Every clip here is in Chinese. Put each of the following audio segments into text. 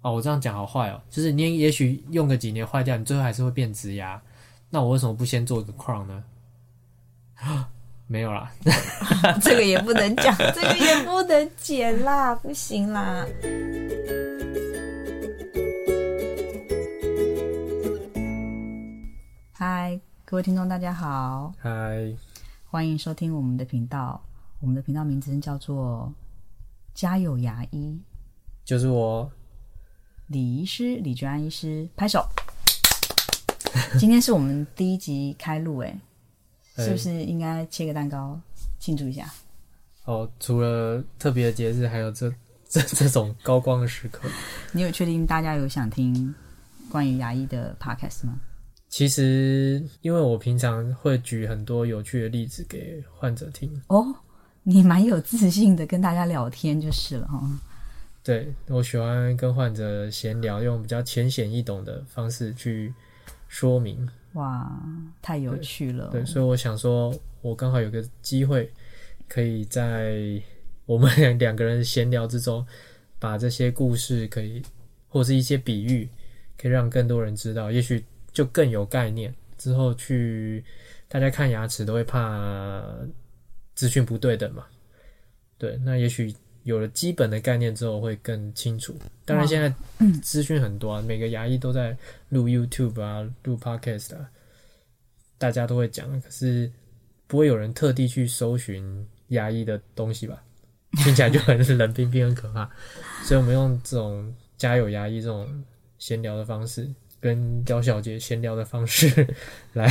哦，我这样讲好坏哦，就是你也许用个几年坏掉，你最后还是会变直牙。那我为什么不先做一个 crown 呢？没有啦，这个也不能讲，这个也不能剪啦，不行啦。嗨，各位听众，大家好，嗨，欢迎收听我们的频道。我们的频道名称叫做“家有牙医就是我，李医师”，李娟安医师，拍手。今天是我们第一集开录，哎，是不是应该切个蛋糕庆祝一下？哦，除了特别的节日，还有这 这这种高光的时刻。你有确定大家有想听关于牙医的 podcast 吗？其实，因为我平常会举很多有趣的例子给患者听，哦，你蛮有自信的，跟大家聊天就是了哈。对我喜欢跟患者闲聊，用比较浅显易懂的方式去说明。哇，太有趣了。对，所以我想说，我刚好有个机会，可以在我们两个人闲聊之中，把这些故事可以，或是一些比喻，可以让更多人知道，也许就更有概念。之后去大家看牙齿都会怕资讯不对等嘛，对，那也许有了基本的概念之后会更清楚。当然，现在资讯很多啊，每个牙医都在录 YouTube 啊，录 Podcast 啊，大家都会讲，可是不会有人特地去搜寻牙医的东西吧？听起来就很 冷冰冰，很可怕。所以我们用这种家有牙医这种闲聊的方式，跟刁小姐闲聊的方式 来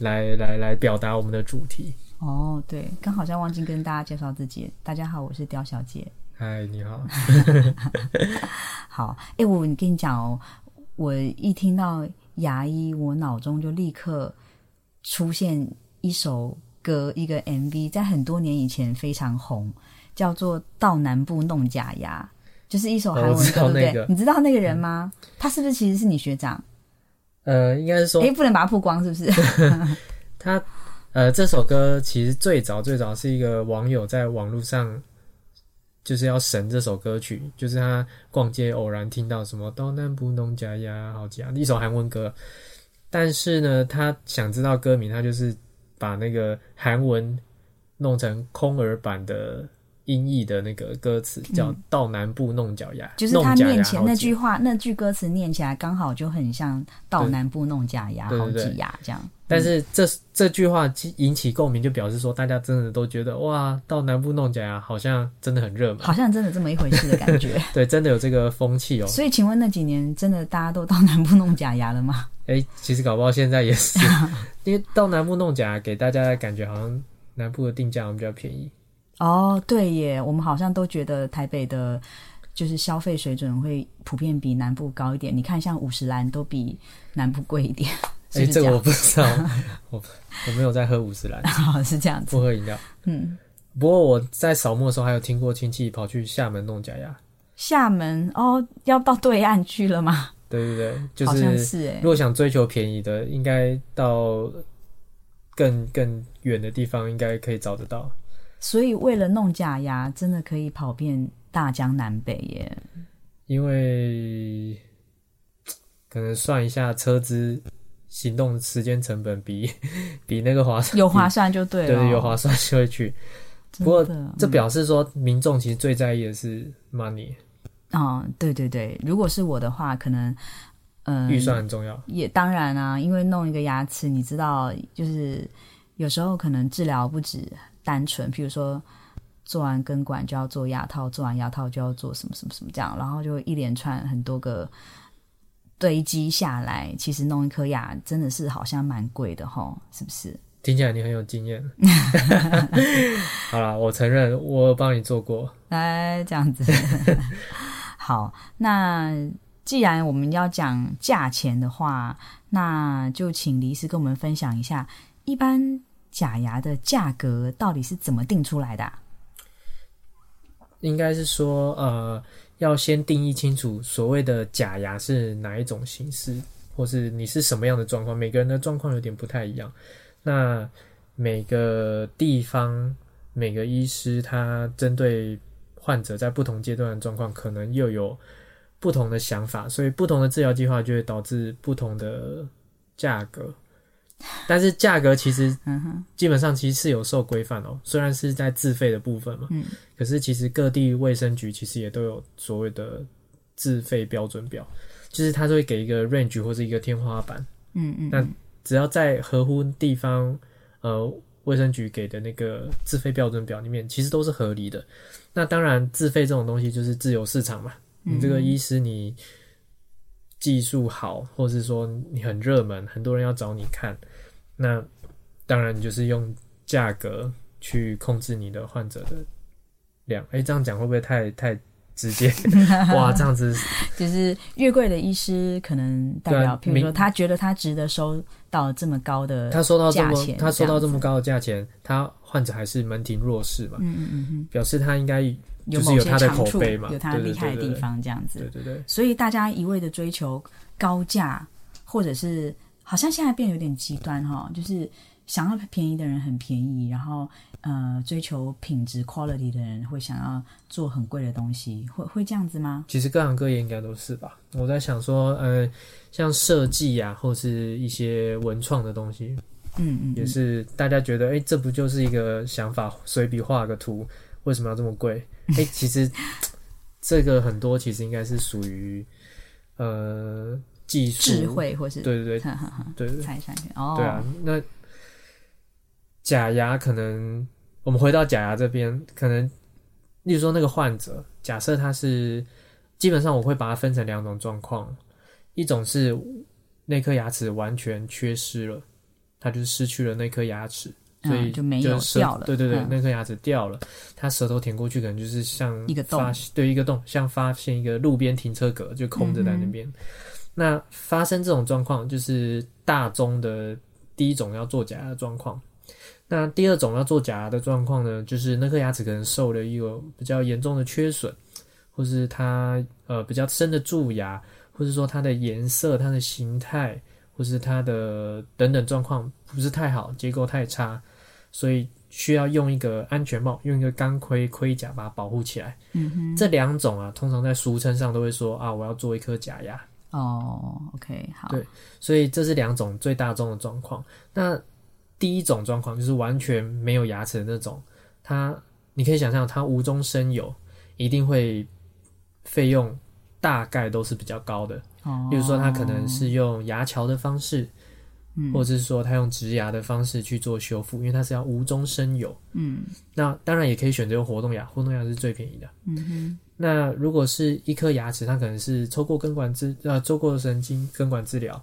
来来来表达我们的主题。哦，对，刚好像忘记跟大家介绍自己。大家好，我是刁小姐。嗨，你好。好，哎，我跟你讲哦，我一听到牙医，我脑中就立刻出现一首歌，一个 MV，在很多年以前非常红，叫做《到南部弄假牙》，就是一首韩文歌，对不对？你知道那个人吗？他是不是其实是你学长？呃，应该是说哎，不能把他曝光，是不是？他呃，这首歌其实最早最早是一个网友在网络上就是要神这首歌曲，就是他逛街偶然听到什么“到南部弄家呀好假”一首韩文歌，但是呢，他想知道歌名，他就是把那个韩文弄成空耳版的音译的那个歌词，叫“到南部弄脚牙”，嗯就是他弄假牙念起来好假那句话，那句歌词念起来刚好就很像到南部弄假牙，好挤牙这样。但是这这句话引起共鸣，就表示说大家真的都觉得哇，到南部弄假牙好像真的很热门。好像真的这么一回事的感觉。对，真的有这个风气哦。所以，请问那几年真的大家都到南部弄假牙了吗？哎、其实搞不好现在也是，因为到南部弄假牙，给大家的感觉好像南部的定价好像比较便宜。哦，对耶，我们好像都觉得台北的，就是消费水准会普遍比南部高一点。你看，像五十兰都比南部贵一点，哎、是不是这个我不知道，我我没有在喝五十兰，好是这样子。不喝饮料。嗯，不过我在扫墓的时候，还有听过亲戚跑去厦门弄假牙。厦门哦，要到对岸去了吗？对对对，就好像是是哎如。果想追求便宜的，应该到更更远的地方，应该可以找得到。所以为了弄假牙，真的可以跑遍大江南北耶。因为可能算一下车资行动时间成本比比那个划算，有划算就对了，对对有划算就会去。不过这表示说，民众其实最在意的是 money，嗯，对对对，如果是我的话，可能嗯，预算很重要。也当然啊，因为弄一个牙齿，你知道，就是有时候可能治疗不止单纯，譬如说做完根管就要做牙套，做完牙套就要做什么什么什么这样，然后就一连串很多个堆积下来，其实弄一颗牙真的是好像蛮贵的吼，是不是？听起来你很有经验。好啦，我承认我有帮你做过。来这样子，好，那既然我们要讲价钱的话，那就请黎师跟我们分享一下，一般假牙的价格到底是怎么定出来的、应该是说，呃，要先定义清楚所谓的假牙是哪一种形式，或是你是什么样的状况。每个人的状况有点不太一样。那每个地方、每个医师，他针对患者在不同阶段的状况，可能又有不同的想法，所以不同的治疗计划就会导致不同的价格。但是价格其实基本上其实是有受规范哦，虽然是在自费的部分嘛，嗯，可是其实各地卫生局其实也都有所谓的自费标准表，就是它都会给一个 range 或是一个天花板，嗯嗯，那只要在合乎地方呃卫生局给的那个自费标准表里面，其实都是合理的。那当然，自费这种东西就是自由市场嘛，你这个医师你技术好，或是说你很热门，很多人要找你看，那当然你就是用价格去控制你的患者的量。哎、这样讲会不会太太直接？哇，这样子 就是越贵的医师，可能代表，譬如说他觉得他值得收到这么高的，他收到这么价钱他收到这么高的价钱，他患者还是门庭若市嘛，嗯嗯嗯嗯，表示他应该有某些长处，有他对对厉害的地方这样子对。对对。所以大家一味的追求高价，或者是好像现在变得有点极端哈，就是想要便宜的人很便宜，然后呃追求品质 quality 的人会想要做很贵的东西，会会这样子吗？其实各行各业应该都是吧。我在想说，呃，像设计啊，或是一些文创的东西，嗯嗯，也是大家觉得，哎、这不就是一个想法，随笔画个图，为什么要这么贵？哎、其实这个很多其实应该是属于呃技术智，慧或是对对对对对对财产权哦，对啊。那假牙可能，我们回到假牙这边，可能，例如说那个患者，假设他是，基本上我会把它分成两种状况，一种是那颗牙齿完全缺失了，他就是失去了那颗牙齿。所以嗯就没有掉了对对对，嗯那颗牙齿掉了，他舌头舔过去，可能就是像一个洞对一个洞，像发现一个路边停车格，就空着在那边。那发生这种状况，就是大宗的第一种要做假牙的状况。那第二种要做假牙的状况呢，就是那颗牙齿可能受了一个比较严重的缺损，或是它呃比较深的蛀牙，或是说它的颜色、它的形态，或是它的等等状况不是太好，结构太差，所以需要用一个安全帽，用一个钢盔盔甲把它保护起来。嗯哼，这两种啊，通常在俗称上都会说啊，我要做一颗假牙。哦，OK，好，对所以这是两种最大众的状况。那第一种状况就是完全没有牙齿的那种，它你可以想象，它无中生有，一定会费用大概都是比较高的。哦，比如说，它可能是用牙桥的方式，嗯或者是说他用植牙的方式去做修复，因为它是要无中生有。嗯那当然也可以选择用活动牙，活动牙是最便宜的。嗯哼，那如果是一颗牙齿，它可能是抽过根管治呃做过神经根管治疗，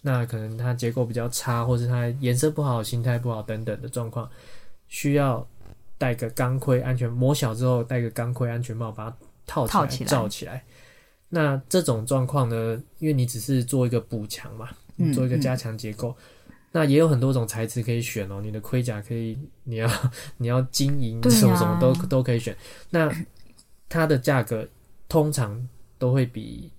那可能它结构比较差，或是它颜色不好、形态不好等等的状况，需要戴个钢盔安全磨小之后戴个钢盔安全帽把它套起来罩起来。那这种状况呢，因为你只是做一个补强嘛，做一个加强结构。那也有很多种材质可以选哦，你的盔甲可以，你要 你要金银什么什么都都可以选。那它的价格通常都会比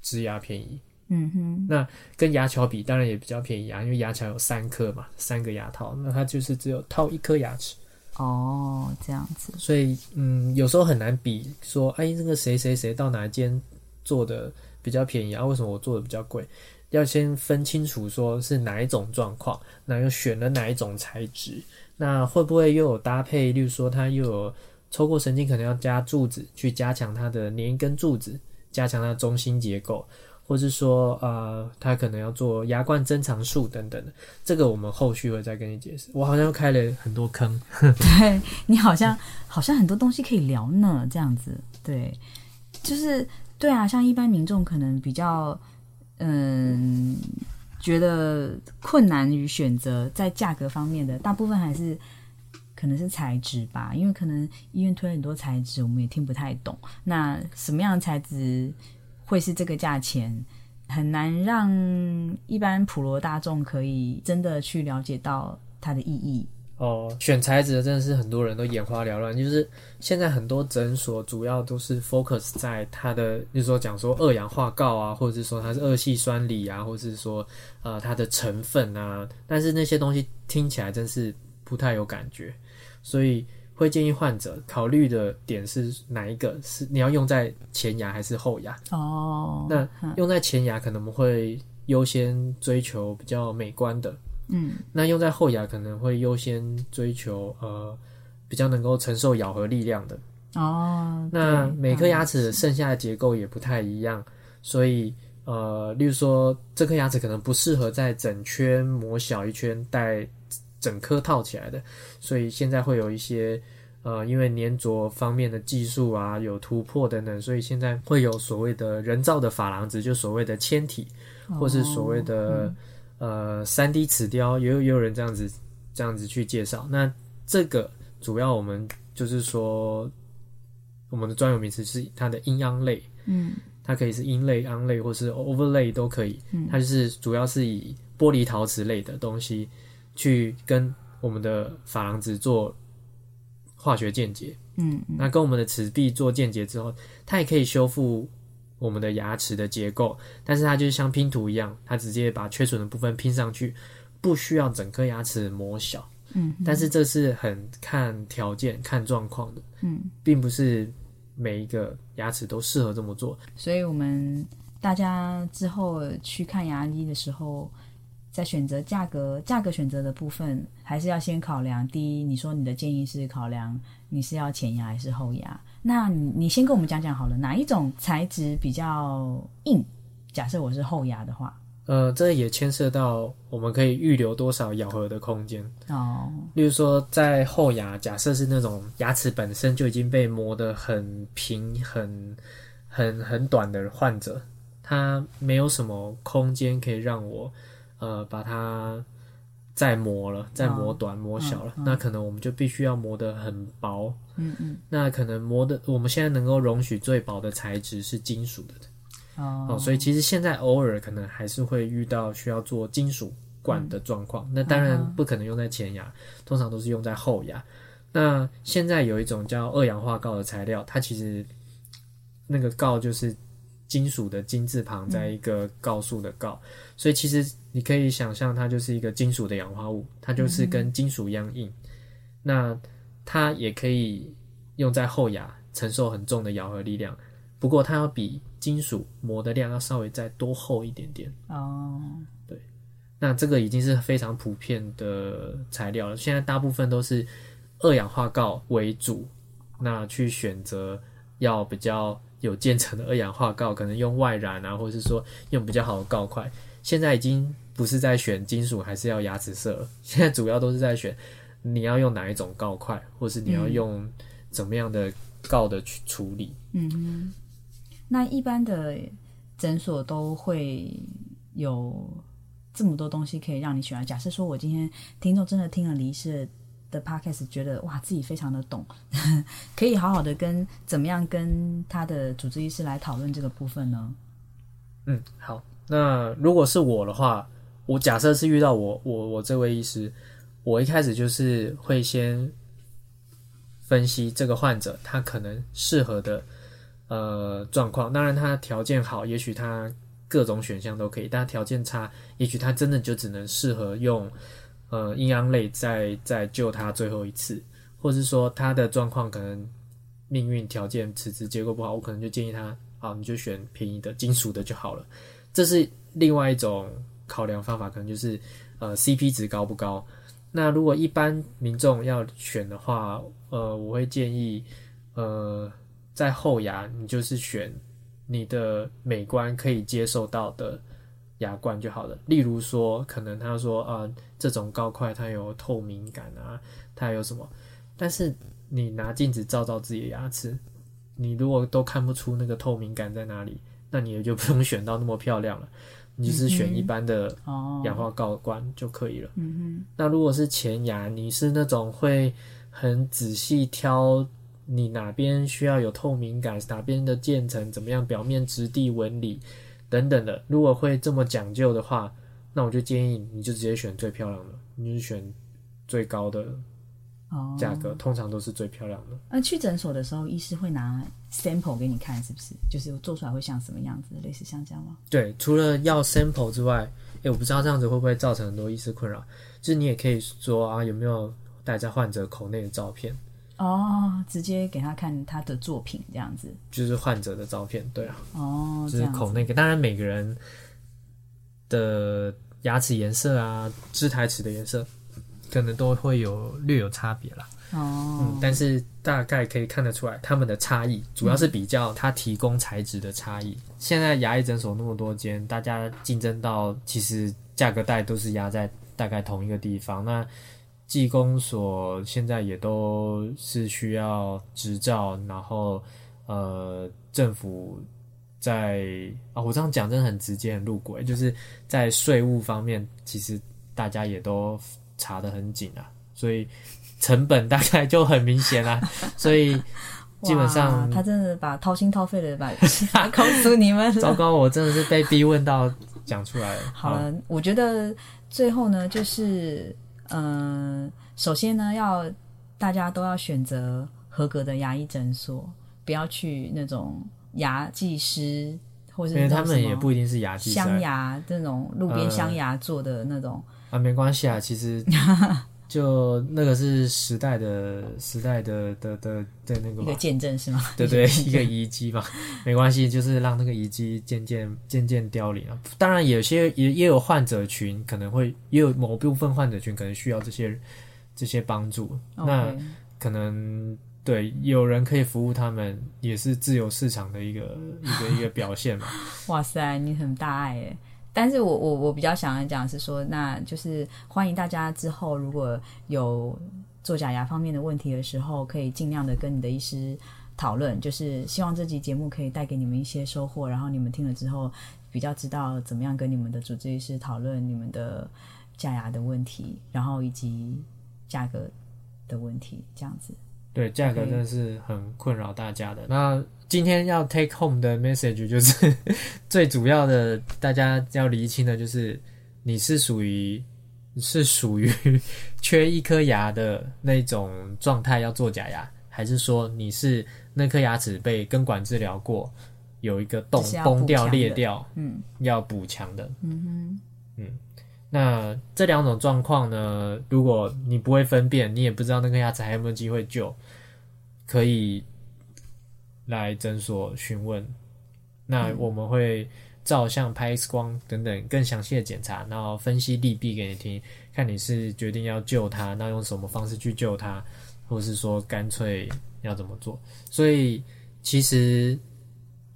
植牙便宜，嗯哼，那跟牙桥比当然也比较便宜啊，因为牙桥有三颗嘛，三个牙套，那它就是只有套一颗牙齿，哦，这样子，所以嗯，有时候很难比说，哎，这个谁谁谁到哪一间做的比较便宜啊？为什么我做的比较贵？要先分清楚说是哪一种状况，那又选了哪一种材质，那会不会又有搭配？例如说它又有抽过神经，可能要加柱子去加强它的连根柱子，加强它的中心结构，或是说呃，它可能要做牙冠增长术等等的，这个我们后续会再跟你解释。我好像又开了很多坑，对你好像 好像很多东西可以聊呢，这样子，对，就是对啊，像一般民众可能比较嗯觉得困难于选择在价格方面的，大部分还是可能是材质吧，因为可能医院推很多材质，我们也听不太懂。那什么样的材质会是这个价钱？很难让一般普罗大众可以真的去了解到它的意义。哦，选材质的真的是很多人都眼花缭乱，就是现在很多诊所主要都是 focus 在它的，就是说讲说二氧化锆啊，或者是说它是二烯酸锂啊，或者是说呃它的成分啊，但是那些东西听起来真是不太有感觉，所以会建议患者考虑的点是哪一个？是你要用在前牙还是后牙？哦，那用在前牙可能我们会优先追求比较美观的，嗯，那用在后牙可能会优先追求呃比较能够承受咬合力量的。哦，那每颗牙齿剩下的结构也不太一样，所以呃，例如说这颗牙齿可能不适合在整圈磨小一圈带整颗套起来的，所以现在会有一些呃，因为粘着方面的技术啊有突破等等，所以现在会有所谓的人造的珐琅质，就所谓的纤体，或是所谓的、呃三 D 齿雕，也有也有人这样子这样子去介绍。那这个主要我们就是说。我们的专有名词是它的阴阳类，嗯它可以是阴类、阳类，或是 overlay 都可以。嗯它就是主要是以玻璃陶瓷类的东西去跟我们的珐琅质做化学间接。嗯嗯那跟我们的齿壁做间接之后，它也可以修复我们的牙齿的结构，但是它就是像拼图一样，它直接把缺损的部分拼上去，不需要整颗牙齿磨小。嗯，但是这是很看条件、看状况的，嗯，并不是每一个牙齿都适合这么做。所以我们大家之后去看牙医的时候，在选择价格价格选择的部分，还是要先考量。第一，你说你的建议是考量你是要前牙还是后牙？那你你先跟我们讲讲好了，哪一种材质比较硬？假设我是后牙的话，呃，这也牵涉到我们可以预留多少咬合的空间。哦，例如说，在后牙，假设是那种牙齿本身就已经被磨得很平、很、很、很短的患者，他没有什么空间可以让我，呃，把它再磨了，再磨短、磨小了。那可能我们就必须要磨得很薄。嗯嗯，那可能磨的，我们现在能够容许最薄的材质是金属的。哦，哦，所以其实现在偶尔可能还是会遇到需要做金属管的状况。那当然不可能用在前牙，通常都是用在后牙。那现在有一种叫二氧化锆的材料，它其实那个锆就是金属的金字旁在一个告诉的告，所以其实你可以想象它就是一个金属的氧化物，它就是跟金属一样硬。那它也可以用在后牙，承受很重的咬合力量。不过它要比金属磨的量要稍微再多厚一点点。哦，对那这个已经是非常普遍的材料了。现在大部分都是二氧化锆为主，那去选择要比较有建成的二氧化锆，可能用外染啊，或者是说用比较好的锆块。现在已经不是在选金属还是要牙齿色了，现在主要都是在选你要用哪一种锆块，或是你要用怎么样的锆的去处理。嗯，那一般的诊所都会有这么多东西可以让你选啊。假设说我今天听众真的听了李医师的 podcast，觉得哇自己非常的懂，可以好好的跟怎么样跟他的主治医师来讨论这个部分呢？嗯，好。那如果是我的话，我假设是遇到我我我这位医师，我一开始就是会先分析这个患者他可能适合的呃状况。当然，他条件好，也许他各种选项都可以；但条件差，也许他真的就只能适合用呃阴阳类再再救他最后一次，或是说他的状况可能命运条件齿质结构不好，我可能就建议他，好，你就选便宜的金属的就好了。这是另外一种考量方法，可能就是呃 CP 值高不高。那如果一般民众要选的话，呃，我会建议，呃，在后牙你就是选你的美观可以接受到的牙冠就好了。例如说，可能他说啊、呃，这种高块它有透明感啊，它有什么？但是你拿镜子照照自己的牙齿，你如果都看不出那个透明感在哪里，那你也就不用 选到那么漂亮了，你就是选一般的哦，氧化锆冠就可以了。嗯那如果是前牙，你是那种会很仔细挑你哪边需要有透明感，哪边的渐层怎么样，表面质地纹理等等的，如果会这么讲究的话，那我就建议你就直接选最漂亮的，你就是选最高的，哦，价格，通常都是最漂亮的。那去诊所的时候，医师会拿 sample 给你看，是不是？就是做出来会像什么样子，类似像这样吗？对，除了要 sample 之外，诶，我不知道这样子会不会造成很多医师困扰。就是你也可以说啊，有没有带在患者口内的照片？哦，直接给他看他的作品这样子。就是患者的照片，对啊，哦，就是口那个。当然每个人的牙齿颜色啊、智台齿的颜色，可能都会有略有差别啦。哦嗯，，但是大概可以看得出来他们的差异，主要是比较他提供材质的差异。现在牙医诊所那么多间，大家竞争到其实价格带都是压在大概同一个地方。那技工所现在也都是需要执照，然后呃政府在啊，我这样讲真的很直接很露骨，就是在税务方面，其实大家也都查得很紧啊，所以成本大概就很明显啦。所以基本上他真的把掏心掏肺的把告诉你们。糟糕，我真的是被逼问到讲出来了。好了，我觉得最后呢，就是嗯、呃首先呢，要大家都要选择合格的牙医诊所，不要去那种牙技师或者因为他们也不一定是牙技师镶牙这种路边呃镶牙做的那种。啊，没关系啊，其实 就那个是时代的时代的的的的那个一个，见证是吗？对对，一个遗迹嘛，没关系，就是让那个遗迹渐渐渐渐凋零啊。当然，有些也也有患者群可能会，也有某部分患者群可能需要这些这些帮助。那可能对有人可以服务他们，也是自由市场的一个一个一个表现嘛。哇塞，你很大爱哎！但是我我我比较想要讲的是说，那就是欢迎大家之后如果有做假牙方面的问题的时候，可以尽量的跟你的医师讨论，就是希望这集节目可以带给你们一些收获，然后你们听了之后比较知道怎么样跟你们的主治医师讨论你们的假牙的问题，然后以及价格的问题，这样子。对，价格真的是很困扰大家的。那今天要 take home 的 message 就是最主要的，大家要厘清的就是你是属于是属于 缺一颗牙的那种状态要做假牙，还是说你是那颗牙齿被根管治疗过，有一个洞崩掉裂掉，嗯要补强的。嗯那这两种状况呢，如果你不会分辨，你也不知道那颗牙齿还有没有机会救，可以来诊所询问。那我们会照相、拍 X 光等等更详细的检查，然后分析利弊给你听，看你是决定要救他，那用什么方式去救他，或是说干脆要怎么做。所以其实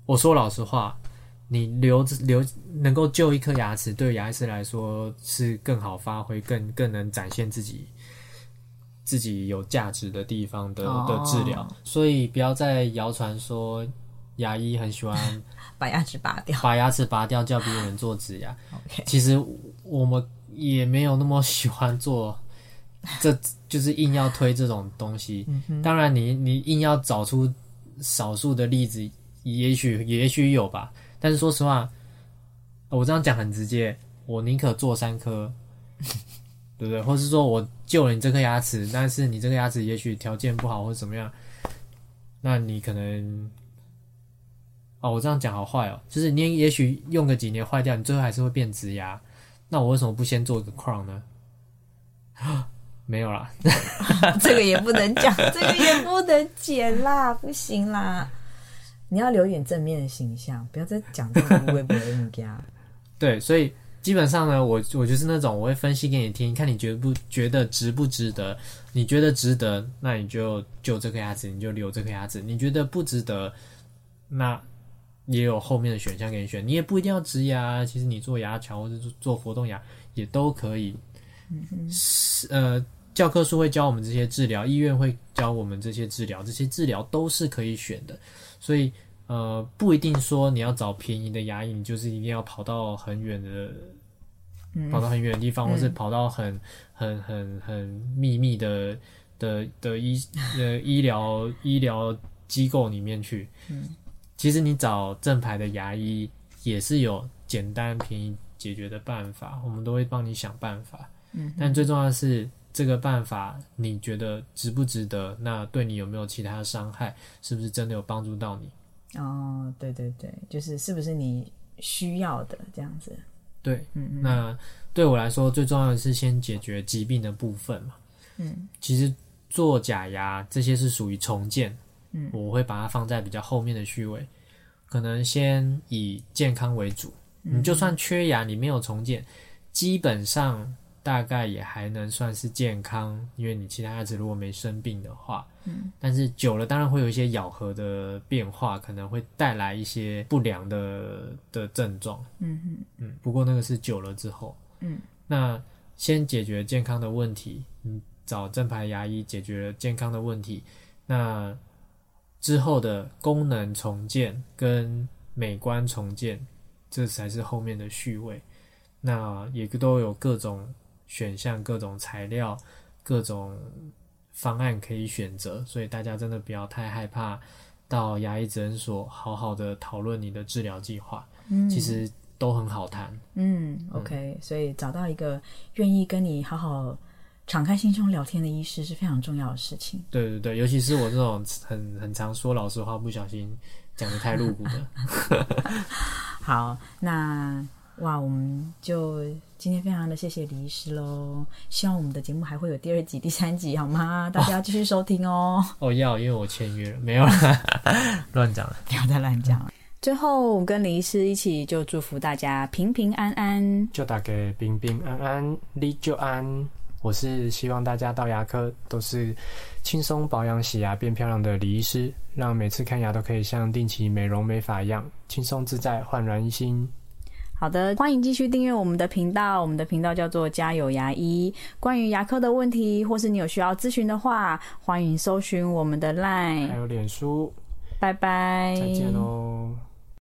我说老实话，你留着留能够救一颗牙齿，对牙医师来说是更好发挥，更更能展现自己自己有价值的地方的哦的治疗。所以不要再谣传说牙医很喜欢，把牙齿拔掉。把牙齿拔掉，叫别人做植牙。其实我们也没有那么喜欢做，这 就是硬要推这种东西。当然你，你硬要找出少数的例子，也许也许有吧。但是说实话，我这样讲很直接，我宁可做三颗，对不对？或是说我救了你这颗牙齿，但是你这个牙齿也许条件不好或者怎么样，那你可能。哦，我这样讲好坏哦，就是你也许用个几年坏掉，你最后还是会变直牙。那我为什么不先做一个 crown 呢？没有啦，这个也不能讲，这个也不能剪啦，不行啦。你要留一点正面的形象，不要再讲这种微博的物家。对，所以基本上呢，我我就是那种我会分析给你听，看你觉不觉得值不值得。你觉得值得，那你就救这颗牙齿，你就留这颗牙齿；你觉得不值得，那也有后面的选项给你选。你也不一定要植牙，其实你做牙桥或者做做活动牙也都可以。嗯是呃，教科书会教我们这些治疗，医院会教我们这些治疗，这些治疗都是可以选的。所以呃，不一定说你要找便宜的牙医，你就是一定要跑到很远的，跑到很远的地方，或是跑到很很很很秘密的的的医呃医疗医疗机构里面去。其实你找正牌的牙医也是有简单便宜解决的办法，我们都会帮你想办法。嗯，但最重要的是这个办法，你觉得值不值得？那对你有没有其他的伤害？是不是真的有帮助到你？哦，对对对，就是是不是你需要的这样子？对，嗯那对我来说最重要的是先解决疾病的部分嘛。嗯，其实做假牙这些是属于重建，嗯，我会把它放在比较后面的序位，可能先以健康为主。你就算缺牙，你没有重建，基本上大概也还能算是健康，因为你其他牙齿如果没生病的话，嗯，但是久了当然会有一些咬合的变化，可能会带来一些不良的的症状。嗯嗯嗯，不过那个是久了之后，嗯，那先解决健康的问题，嗯，找正牌牙医解决健康的问题，那之后的功能重建跟美观重建，这才是后面的序位。那也都有各种选项、各种材料、各种方案可以选择，所以大家真的不要太害怕到牙医诊所好好的讨论你的治疗计划。嗯，其实都很好谈。嗯，OK，所以找到一个愿意跟你好好敞开心胸聊天的医师是非常重要的事情。对对对，尤其是我这种很很常说老实话，不小心讲的太露骨的。好，那哇，我们就今天非常的谢谢李医师喽。希望我们的节目还会有第二集、第三集，好吗？大家要继续收听哦。哦，要，因为我签约了，没有啦，乱讲了。不要再乱讲了。最后，我跟李医师一起就祝福大家平平安安。就打给平平安安，李就安。我是希望大家到牙科都是轻松保养、洗牙变漂亮的李医师，让每次看牙都可以像定期美容美发一样轻松自在、焕然一新。好的，欢迎继续订阅我们的频道，我们的频道叫做家有牙医。关于牙科的问题，或是你有需要咨询的话，欢迎搜寻我们的 LINE。还有脸书，拜拜，再见喽。